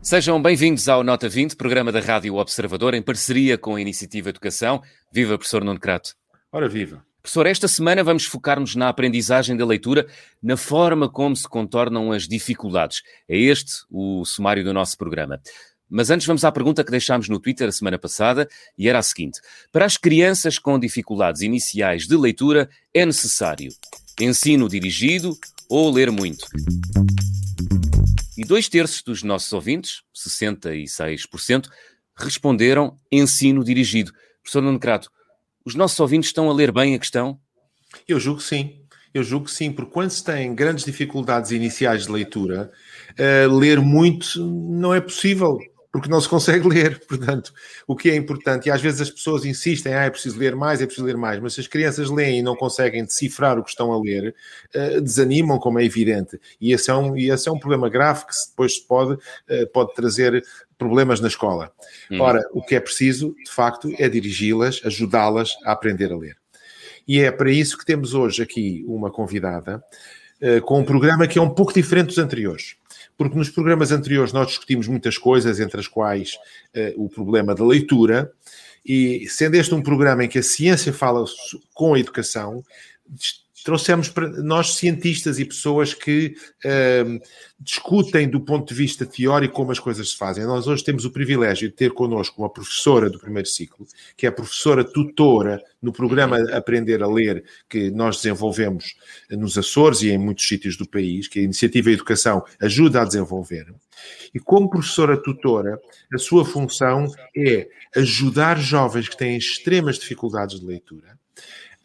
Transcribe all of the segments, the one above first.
Sejam bem-vindos ao Nota 20, programa da Rádio Observador, em parceria com a Iniciativa Educação. Viva, professor Nuno Crato. Ora, viva. Professor, esta semana vamos focar-nos na aprendizagem da leitura, na forma como se contornam as dificuldades. É este o sumário do nosso programa. Mas antes vamos à pergunta que deixámos no Twitter a semana passada e era a seguinte: Para as crianças com dificuldades iniciais de leitura, é necessário ensino dirigido ou ler muito? E dois terços dos nossos ouvintes, 66%, responderam ensino dirigido. Professor Nuno Crato, os nossos ouvintes estão a ler bem a questão? Eu julgo que sim. Eu julgo que sim, porque quando se tem grandes dificuldades iniciais de leitura, uh, ler muito não é possível porque não se consegue ler. Portanto, o que é importante, e às vezes as pessoas insistem, ah, é preciso ler mais, é preciso ler mais, mas se as crianças leem e não conseguem decifrar o que estão a ler, uh, desanimam, como é evidente. E esse é um, e esse é um problema grave que depois pode, uh, pode trazer problemas na escola. Hum. Ora, o que é preciso, de facto, é dirigi-las, ajudá-las a aprender a ler. E é para isso que temos hoje aqui uma convidada uh, com um programa que é um pouco diferente dos anteriores porque nos programas anteriores nós discutimos muitas coisas, entre as quais uh, o problema da leitura, e sendo este um programa em que a ciência fala com a educação, trouxemos para nós cientistas e pessoas que uh, discutem do ponto de vista teórico como as coisas se fazem. Nós hoje temos o privilégio de ter connosco uma professora do primeiro ciclo, que é a professora tutora no programa Aprender a Ler, que nós desenvolvemos nos Açores e em muitos sítios do país, que a Iniciativa Educação ajuda a desenvolver. E como professora tutora, a sua função é ajudar jovens que têm extremas dificuldades de leitura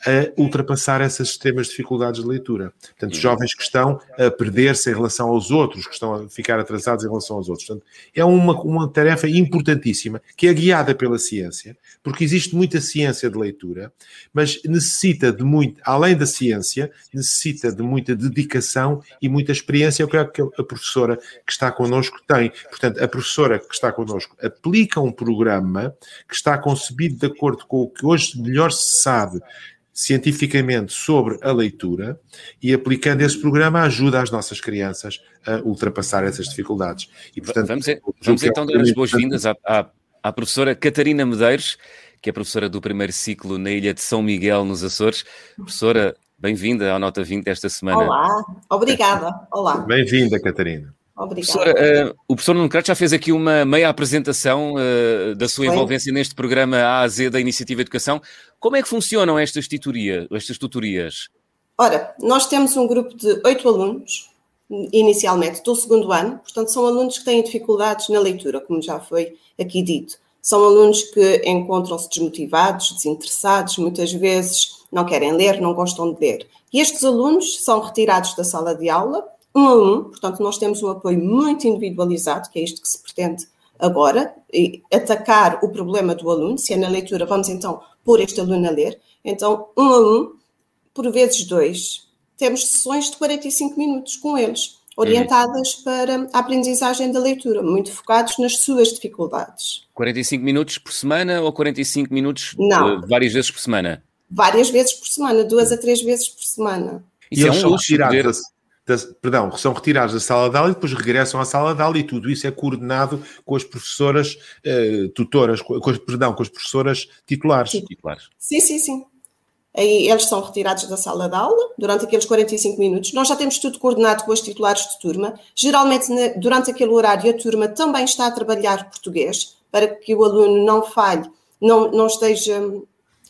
a ultrapassar essas extremas dificuldades de leitura. Portanto, jovens que estão a perder-se em relação aos outros, que estão a ficar atrasados em relação aos outros. Portanto, é uma, uma tarefa importantíssima que é guiada pela ciência, porque existe muita ciência de leitura, mas necessita de muito, além da ciência, necessita de muita dedicação e muita experiência, é o que a professora que está connosco tem. Portanto, a professora que está connosco aplica um programa que está concebido de acordo com o que hoje melhor se sabe cientificamente sobre a leitura e aplicando esse programa ajuda as nossas crianças a ultrapassar essas dificuldades. E, portanto, vamos, vamos então dar as boas-vindas à, à, à, professora Catarina Medeiros, que é professora do primeiro ciclo na Ilha de São Miguel, nos Açores. Professora, bem-vinda ao Nota 20 esta semana. Olá, obrigada. Olá. Bem-vinda, Catarina. Obrigada. uh, o professor Nuno Crato já fez aqui uma meia apresentação uh, da sua Foi. envolvência neste programa A a Z da Iniciativa Educação. Como é que funcionam estas, titoria, estas tutorias? Ora, nós temos um grupo de oito alunos, inicialmente, do segundo ano, portanto, são alunos que têm dificuldades na leitura, como já foi aqui dito. São alunos que encontram-se desmotivados, desinteressados, muitas vezes não querem ler, não gostam de ler. E estes alunos são retirados da sala de aula um a um, portanto, nós temos um apoio muito individualizado, que é isto que se pretende agora, e atacar o problema do aluno. Se é na leitura, vamos então pôr este aluno a ler. Então, um a um, por vezes dois, temos sessões de 45 minutos com eles, orientadas uhum. para a aprendizagem da leitura, muito focados nas suas dificuldades. 45 minutos por semana ou 45 minutos Não. Uh, várias vezes por semana? Várias vezes por semana, duas a três vezes por semana. Isso e é um luxo poder da, perdão, são retirados da sala de aula e depois regressam à sala de aula e tudo isso é coordenado com as professoras eh, tutoras, com, com, perdão, com as professoras titulares. Sim. titulares. Sim, sim, sim. Aí eles são retirados da sala de aula durante aqueles 45 minutos. Nós já temos tudo coordenado com os titulares de turma. Geralmente, durante aquele horário, a turma também está a trabalhar português para que o aluno não falhe, não, não, esteja,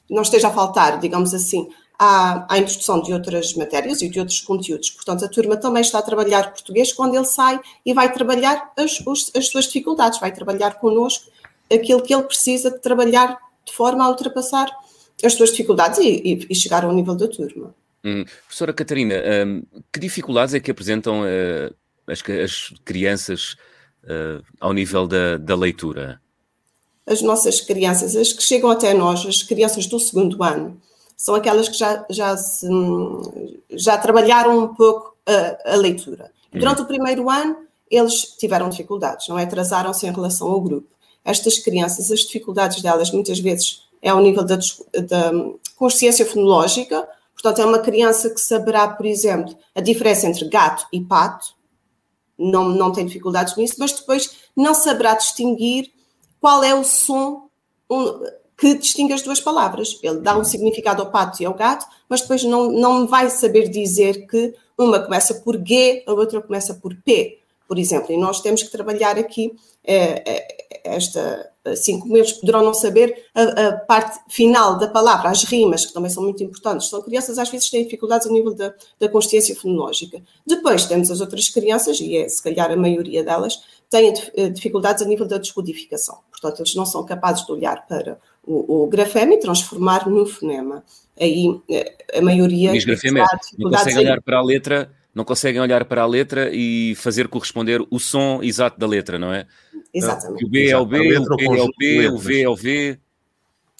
não esteja a faltar, digamos assim, à, à introdução de outras matérias e de outros conteúdos. Portanto, a turma também está a trabalhar português quando ele sai e vai trabalhar as, as suas dificuldades, vai trabalhar connosco aquilo que ele precisa de trabalhar de forma a ultrapassar as suas dificuldades e, e, e chegar ao nível da turma. Hum. Professora Catarina, hum, que dificuldades é que apresentam uh, as, as, crianças uh, ao nível da, da leitura? As nossas crianças, as que chegam até nós, as crianças do segundo ano, são aquelas que já, já, se, já trabalharam um pouco a, a leitura. Durante o primeiro ano eles tiveram dificuldades, não é? Atrasaram-se em relação ao grupo. Estas crianças, as dificuldades delas muitas vezes é ao nível da, da consciência fonológica, portanto, é uma criança que saberá, por exemplo, a diferença entre gato e pato, não, não tem dificuldades nisso, mas depois não saberá distinguir qual é o som que distingue as duas palavras. Ele dá um significado ao pato e ao gato, mas depois não, não vai saber dizer que uma começa por G, a outra começa por P, por exemplo. E nós temos que trabalhar aqui é, esta, assim como eles poderão não saber a, a, parte final da palavra, as rimas, que também são muito importantes. São crianças às vezes têm dificuldades a nível da, da consciência fonológica. Depois temos as outras crianças, e é se calhar a maioria delas, têm eh, dificuldades a nível da descodificação. Portanto, eles não são capazes de olhar para o, o grafema e transformar no fonema. Aí eh, a maioria. Diz grafema, é, não conseguem olhar para a letra não conseguem olhar para a letra e fazer corresponder o som exato da letra, não é? Exatamente. O B é o B, o P é o P, o V é o V.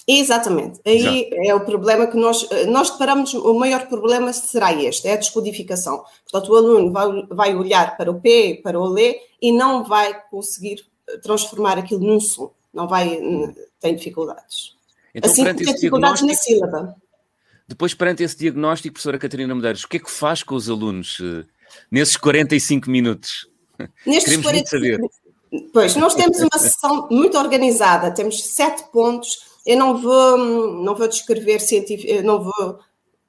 Exatamente. Aí é o problema que nós, nós deparamos, o maior problema será este, é a descodificação. Portanto, o aluno vai, vai olhar para o P, para o L e não vai conseguir transformar aquilo num som. Não vai, tem dificuldades. Então, assim como tem dificuldades na sílaba. Depois, perante esse diagnóstico, professora Catarina Medeiros, o que é que faz com os alunos uh, nesses 45 minutos? Nestes Queremos 45 saber. Pois, nós temos uma sessão muito organizada, temos sete pontos. Eu não vou, não vou descrever científico, não vou,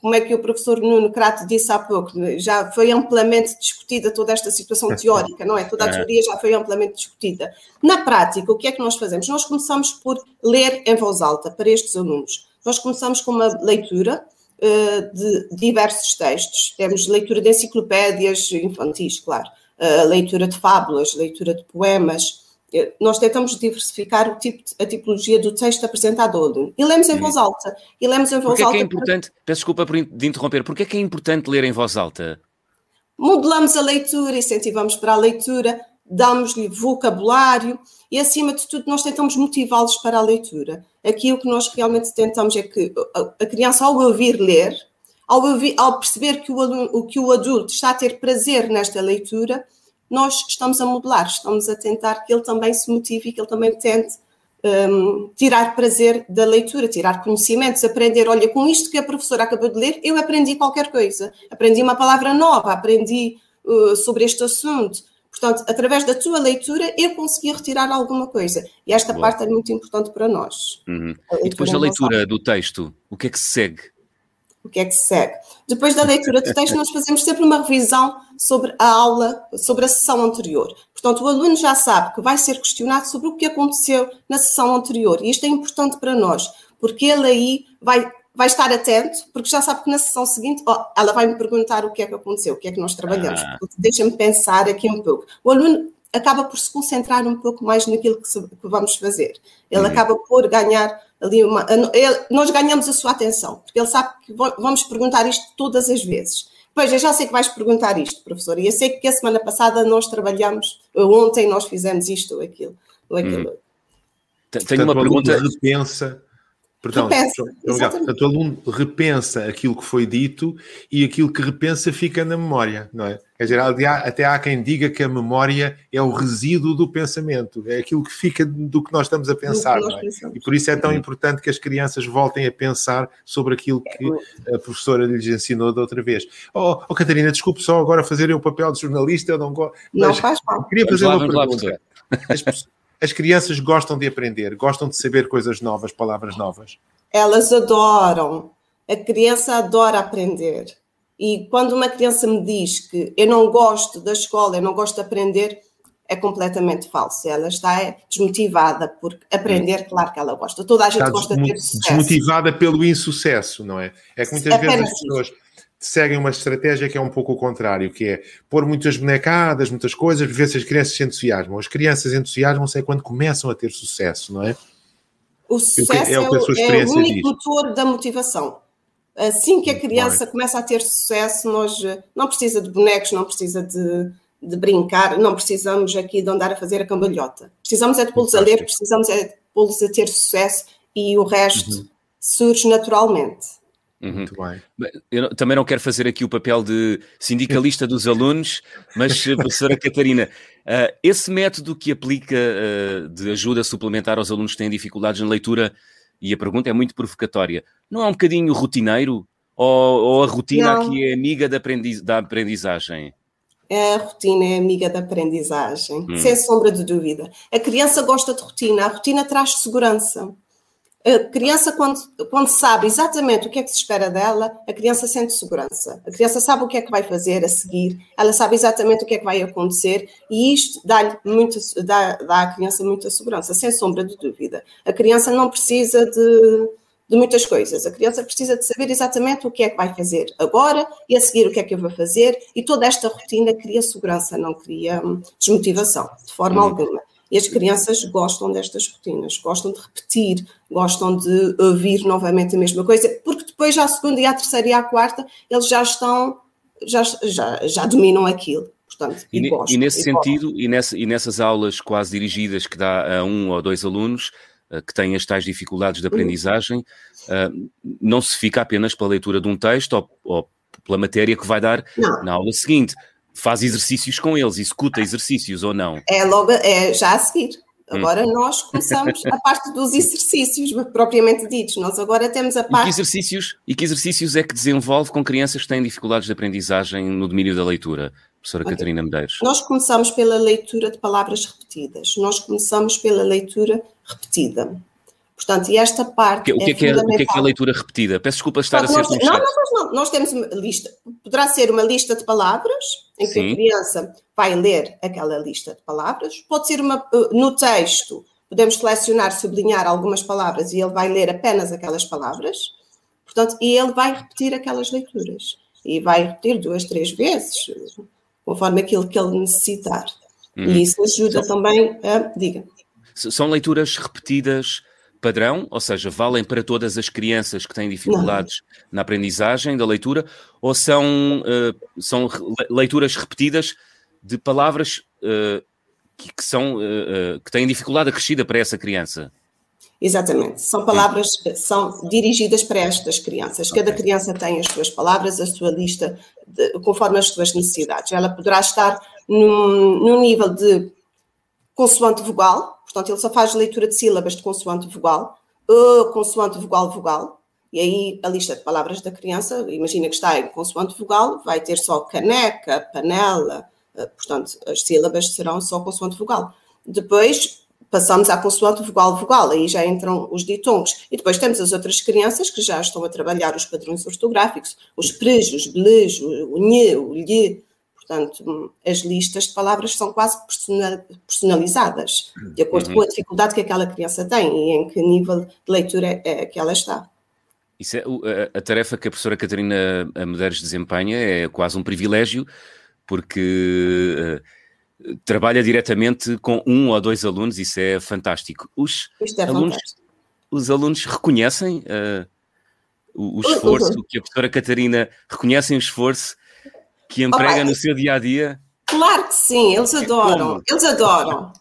como é que o professor Nuno Crato disse há pouco, já foi amplamente discutida toda esta situação teórica, não é? Toda a é. teoria já foi amplamente discutida. Na prática, o que é que nós fazemos? Nós começamos por ler em voz alta para estes alunos. Nós começamos com uma leitura uh, de diversos textos. Temos leitura de enciclopédias infantis, claro, uh, leitura de fábulas, leitura de poemas. Nós tentamos diversificar o tipo, a tipologia do texto apresentado aluno. E lemos em voz alta. E lemos em voz Porquê alta. É que é importante, peço desculpa de interromper, porquê é que é importante ler em voz alta? Modelamos a leitura, incentivamos para a leitura, damos-lhe vocabulário e, acima de tudo, nós tentamos motivá-los para a leitura. Aqui o que nós realmente tentamos é que a criança, ao ouvir ler, ao, ouvir, ao perceber que o, que o adulto está a ter prazer nesta leitura, nós estamos a modelar, estamos a tentar que ele também se motive e que ele também tente um, tirar prazer da leitura, tirar conhecimentos, aprender. Olha, com isto que a professora acabou de ler, eu aprendi qualquer coisa. Aprendi uma palavra nova, aprendi uh, sobre este assunto. Portanto, através da tua leitura, eu consegui retirar alguma coisa. E esta Boa. parte é muito importante para nós. Uhum. E depois da leitura do texto, o que é que se segue? O que é que se segue? Depois da leitura do texto, nós fazemos sempre uma revisão sobre a aula, sobre a sessão anterior. Portanto, o aluno já sabe que vai ser questionado sobre o que aconteceu na sessão anterior. E isto é importante para nós, porque ele aí vai vai estar atento, porque já sabe que na sessão seguinte oh, ela vai me perguntar o que é que aconteceu, o que é que nós trabalhamos. Ah. Deixa-me pensar aqui um pouco. O aluno acaba por se concentrar um pouco mais naquilo que, se, que vamos fazer. Ele uhum. acaba por ganhar ali uma. Ele, nós ganhamos a sua atenção, porque ele sabe que vamos perguntar isto todas as vezes. Pois, eu já sei que vais perguntar isto, professor, e eu sei que a semana passada nós trabalhamos, ontem nós fizemos isto ou aquilo. Ou aquilo. Hum. Tenho uma pergunta. Repensa Perdão, repensa, o aluno repensa aquilo que foi dito e aquilo que repensa fica na memória, não é? Quer dizer, até há quem diga que a memória é o resíduo do pensamento, é aquilo que fica do que nós estamos a pensar, não é? E por isso é tão importante que as crianças voltem a pensar sobre aquilo que a professora lhes ensinou da outra vez. Oh, oh Catarina, desculpe só agora fazer o papel de jornalista, eu não gosto. Não faz mal. Queria fazer lá, uma pergunta. As, as crianças gostam de aprender, gostam de saber coisas novas, palavras novas. Elas adoram. A criança adora aprender. E quando uma criança me diz que eu não gosto da escola, eu não gosto de aprender, é completamente falso. Ela está desmotivada por aprender, claro que ela gosta. Toda a gente está gosta de ter sucesso. Desmotivada pelo insucesso, não é? É que muitas Apenas vezes as pessoas seguem uma estratégia que é um pouco o contrário, que é pôr muitas bonecadas, muitas coisas, ver se as crianças se entusiasmam. As crianças entusiasmam-se é quando começam a ter sucesso, não é? O sucesso é, o, é o único motor da motivação. Assim que a criança começa a ter sucesso, nós eh, não precisa de bonecos, não precisa de, de brincar, não precisamos aqui de andar a fazer a cambalhota. Precisamos é de pô-los a ler, precisamos é de pô-los a ter sucesso e o resto uhum. surge naturalmente. Uhum. Muito bem. Eu também não quero fazer aqui o papel de sindicalista dos alunos, mas, eh, professora Catarina, uh, esse método que aplica uh, de ajuda suplementar aos alunos que têm dificuldades na leitura, e a pergunta é muito provocatória, não é um bocadinho rotineiro? Ou, ou a rotina não. aqui é amiga da, aprendiz, da aprendizagem? A rotina é amiga da aprendizagem, hum. sem sombra de dúvida. A criança gosta de rotina, a rotina traz segurança. A criança, quando, quando sabe exatamente o que é que se espera dela, a criança sente segurança. A criança sabe o que é que vai fazer a seguir, ela sabe exatamente o que é que vai acontecer e isto dá-lhe muito, dá, dá à criança muita segurança, sem sombra de dúvida. A criança não precisa de, de muitas coisas. A criança precisa de saber exatamente o que é que vai fazer agora e a seguir o que é que eu vou fazer e toda esta rotina cria segurança, não cria hum, desmotivação, de forma uhum. alguma. E as crianças gostam destas rotinas, gostam de repetir, gostam de ouvir novamente a mesma coisa, porque depois, já a segunda e a terceira e a quarta, eles já estão, já, já, já dominam aquilo. Portanto, e, e, gostam, e nesse e sentido, e, nessa, e nessas aulas quase dirigidas que dá a um ou dois alunos, eh, que têm as tais dificuldades de aprendizagem, eh, não se fica apenas pela leitura de um texto ou, ou pela matéria que vai dar não. na aula seguinte faz exercícios com eles, executa exercícios ou não? É logo, é já a seguir. Agora hum. nós começamos a parte dos exercícios propriamente ditos. Nós agora temos a parte. E que, exercícios, e que exercícios é que desenvolve com crianças que têm dificuldades de aprendizagem no domínio da leitura? Professora okay. Catarina Medeiros. Nós começamos pela leitura de palavras repetidas. Nós começamos pela leitura repetida. Portanto, e esta parte. O que, é, que é, o que, é, que é a leitura repetida? Peço desculpa estar Portanto, a ser nós, não, não, não, nós temos uma lista. Poderá ser uma lista de palavras, em que Sim. a criança vai ler aquela lista de palavras. Pode ser uma, uh, no texto, podemos selecionar, sublinhar algumas palavras e ele vai ler apenas aquelas palavras. Portanto, e ele vai repetir aquelas leituras. E vai repetir duas, três vezes, conforme aquilo que ele necessitar. Hum. E isso ajuda São... também a. Diga. São leituras repetidas padrão, ou seja, valem para todas as crianças que têm dificuldades Não. na aprendizagem da leitura, ou são, uh, são leituras repetidas de palavras uh, que, que, são, uh, que têm dificuldade acrescida para essa criança? Exatamente, são palavras são dirigidas para estas crianças. Cada okay. criança tem as suas palavras, a sua lista, de, conforme as suas necessidades. Ela poderá estar num, num nível de consoante vogal, portanto, ele só faz leitura de sílabas de consoante vogal, uh, consoante vogal vogal, e aí a lista de palavras da criança, imagina que está em consoante vogal, vai ter só caneca, panela, uh, portanto, as sílabas serão só consoante vogal. Depois passamos à consoante vogal vogal, aí já entram os ditongos. E depois temos as outras crianças que já estão a trabalhar os padrões ortográficos, os prejos, belejos, o nhê, o lhe, Portanto, as listas de palavras são quase personalizadas, de acordo uhum. com a dificuldade que aquela criança tem e em que nível de leitura é que ela está. Isso é, a, a tarefa que a professora Catarina Medeiros desempenha é quase um privilégio, porque uh, trabalha diretamente com um ou dois alunos, isso é fantástico. Os, é alunos, fantástico. os alunos reconhecem uh, o, o, esforço uhum. que a professora Catarina reconhecem o esforço que emprega oh, no seu dia a dia? Claro que sim, eles adoram, Como? eles adoram.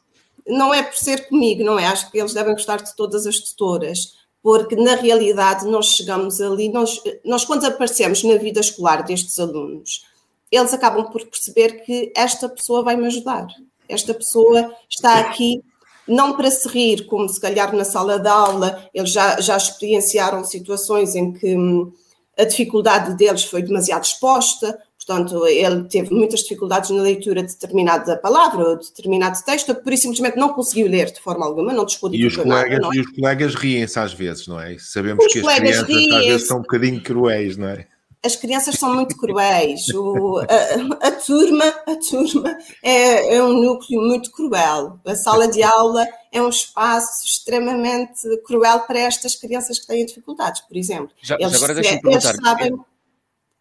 Não é por ser comigo, não é? Acho que eles devem gostar de todas as tutoras, porque na realidade nós chegamos ali, nós, nós quando aparecemos na vida escolar destes alunos, eles acabam por perceber que esta pessoa vai me ajudar. Esta pessoa está aqui não para se rir, como se calhar na sala de aula, eles já, já experienciaram situações em que hum, a dificuldade deles foi demasiado exposta, Portanto, ele teve muitas dificuldades na leitura de determinada palavra ou de determinado texto, por isso simplesmente não conseguiu ler de forma alguma, não descodificou e os colegas, nada. É? E os colegas riem-se às vezes, não é? Sabemos os que as crianças às vezes são um bocadinho cruéis, não é? As crianças são muito cruéis. O, a, a, turma, a turma é, é um núcleo muito cruel. A sala de aula é um espaço extremamente cruel para estas crianças que têm dificuldades, por exemplo. Já, eles, já agora deixa-me perguntar. Sabem,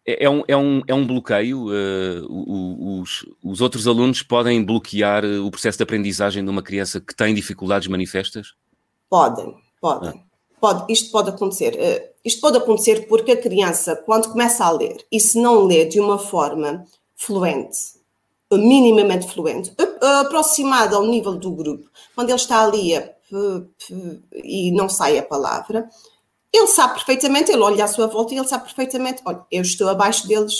é, é, um, é, um, é um bloqueio? Uh, os, os outros alunos podem bloquear o processo de aprendizagem de uma criança que tem dificuldades manifestas? Podem, podem. Ah. Pode, isto pode acontecer. Uh, isto pode acontecer porque a criança, quando começa a ler e se não lê de uma forma fluente, minimamente fluente, aproximada ao nível do grupo, quando ele está ali a, e não sai a palavra, ele sabe perfeitamente, ele olha à sua volta e ele sabe perfeitamente, olha, eu estou abaixo deles,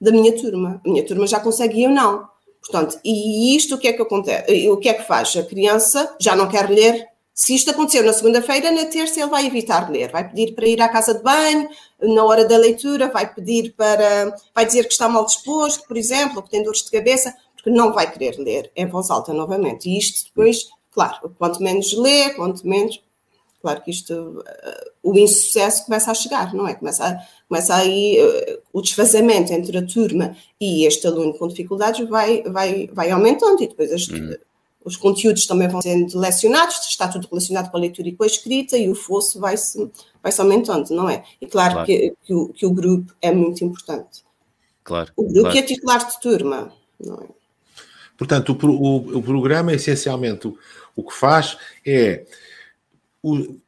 da minha turma, a minha turma já consegue e eu não. Portanto, e isto o que é que acontece? O que é que faz? A criança já não quer ler. Se isto aconteceu na segunda-feira, na terça ele vai evitar ler, vai pedir para ir à casa de banho, na hora da leitura, vai pedir para. vai dizer que está mal disposto, por exemplo, ou que tem dores de cabeça, porque não vai querer ler em voz alta novamente. E isto depois, claro, quanto menos lê, quanto menos. Claro que isto, uh, o insucesso começa a chegar, não é? Começa, a, começa aí uh, o desfazamento entre a turma e este aluno com dificuldades vai, vai, vai aumentando e depois este, uhum. os conteúdos também vão sendo lecionados, está tudo relacionado com a leitura e com a escrita e o fosso vai-se vai -se aumentando, não é? E claro, claro. Que, que, o, que o grupo é muito importante. Claro. O grupo claro. é titular de turma, não é? Portanto, o, o, o programa, essencialmente, o, o que faz é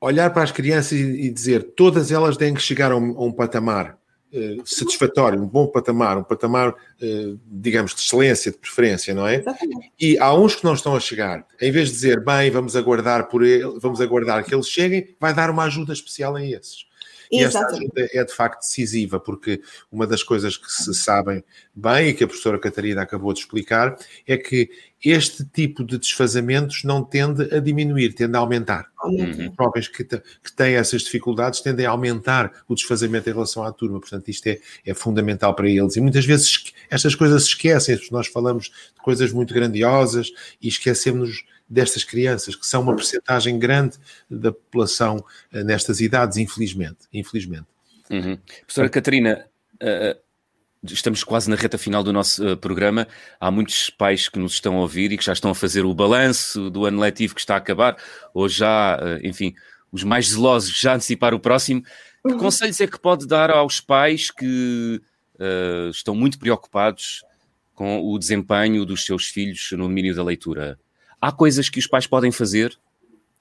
olhar para as crianças e, dizer todas elas têm que chegar a um, a um patamar uh, satisfatório, um bom patamar, um patamar, uh, digamos, de excelência, de preferência, não é? Exatamente. E há uns que não estão a chegar. Em vez de dizer, bem, vamos aguardar por ele, vamos aguardar que eles cheguem, vai dar uma ajuda especial a esses. E essa ajuda é de facto decisiva, porque uma das coisas que se sabem bem e que a professora Catarina acabou de explicar é que este tipo de desfazamentos não tende a diminuir, tende a aumentar. Uhum. Os jovens que, que têm essas dificuldades tendem a aumentar o desfazamento em relação à turma, portanto, isto é, é fundamental para eles. E muitas vezes estas coisas se esquecem, nós falamos de coisas muito grandiosas e esquecemos destas crianças, que são uma percentagem grande da população uh, nestas idades, infelizmente. infelizmente. Uhum. Professora Catarina, uh, estamos quase na reta final do nosso uh, programa. Há muitos pais que nos estão a ouvir e que já estão a fazer o balanço do ano letivo que está a acabar, ou já, enfim, os mais zelosos já antecipar o próximo. Que uhum. conselhos é que pode dar aos pais que estão muito preocupados com o desempenho dos seus filhos no domínio da leitura? Há coisas que os pais podem fazer?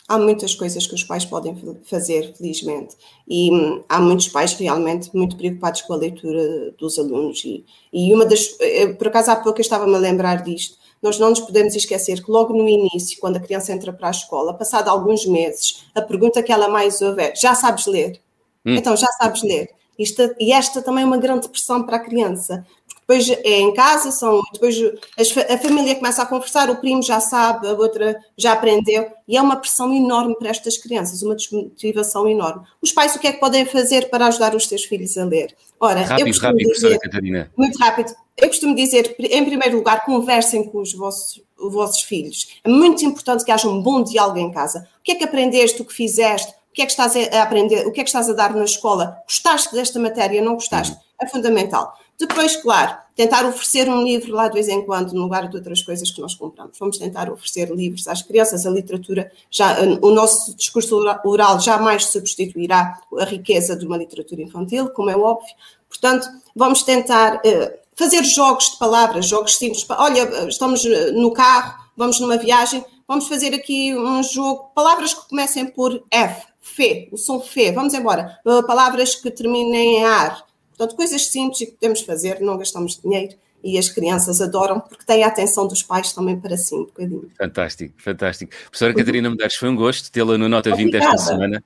Há muitas coisas que os pais podem fazer, felizmente. E hum, há muitos pais realmente muito preocupados com a leitura dos alunos. E, e uma das. Eh, por acaso, há pouco eu estava-me a lembrar disto. Nós não nos podemos esquecer que logo no início, quando a criança entra para a escola, passado alguns meses, a pergunta que ela mais ouve é: já sabes ler? Hum. Então, já sabes ler. Isto, e esta também é uma grande pressão para a criança, depois é em casa, são, depois a família começa a conversar, o primo já sabe, a outra já aprendeu, e é uma pressão enorme para estas crianças, uma desmotivação enorme. Os pais o que é que podem fazer para ajudar os seus filhos a ler? Ora, rápido, eu rápido, dizer, Catarina. Muito rápido. Eu costumo dizer, em primeiro lugar, conversem com os vossos, os vossos filhos. É muito importante que haja um bom diálogo em casa. O que é que aprendeste, o que fizeste, o que é que estás a aprender, o que é que estás a dar na escola? Gostaste desta matéria, não gostaste? Uhum. É fundamental. Depois, claro, tentar oferecer um livro lá de vez em quando, no lugar de outras coisas que nós compramos. Vamos tentar oferecer livros às crianças, a literatura, já, o nosso discurso oral jamais substituirá a riqueza de uma literatura infantil, como é óbvio. Portanto, vamos tentar uh, fazer jogos de palavras, jogos simples. Olha, estamos eh, no carro, vamos numa viagem, vamos fazer aqui um jogo, palavras que comecem por F, F, o som F, vamos embora. Uh, palavras que terminem em AR, Portanto, coisas simples que podemos fazer, não gastamos dinheiro e as crianças adoram porque têm a atenção dos pais também para si um bocadinho. Fantástico, fantástico. Professora Catarina Medeiros, foi um gosto tê-la no Nota 20 esta semana.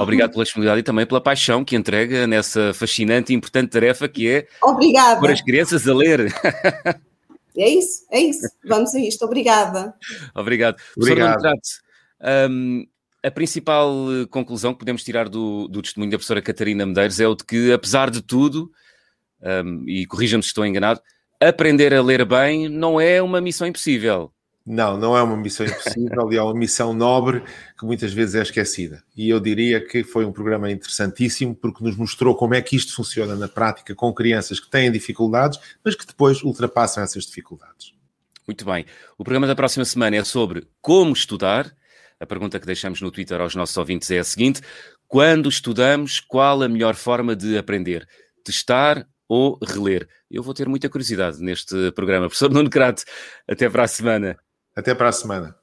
Obrigado pela disponibilidade e também pela paixão que entrega nessa fascinante e importante tarefa que é Obrigada. pôr as crianças a ler. É isso, é isso. Vamos a isto. Obrigada. Obrigado. Obrigado. Professor um, a principal eh, conclusão que podemos tirar do, do, testemunho da professora Catarina Medeiros é o de que, apesar de tudo, um, e corrija-me se estou enganado, aprender a ler bem não é uma missão impossível. Não, não é uma missão impossível e é uma missão nobre que muitas vezes é esquecida. E eu diria que foi um programa interessantíssimo porque nos mostrou como é que isto funciona na prática com crianças que têm dificuldades, mas que depois ultrapassam essas dificuldades. Muito bem. O programa da próxima semana é sobre como estudar a pergunta que deixamos no Twitter aos nossos ouvintes é a seguinte: quando estudamos, qual a melhor forma de aprender? Testar ou reler? Eu vou ter muita curiosidade neste programa. Professor Nuno Crato, até para a semana. Até para a semana.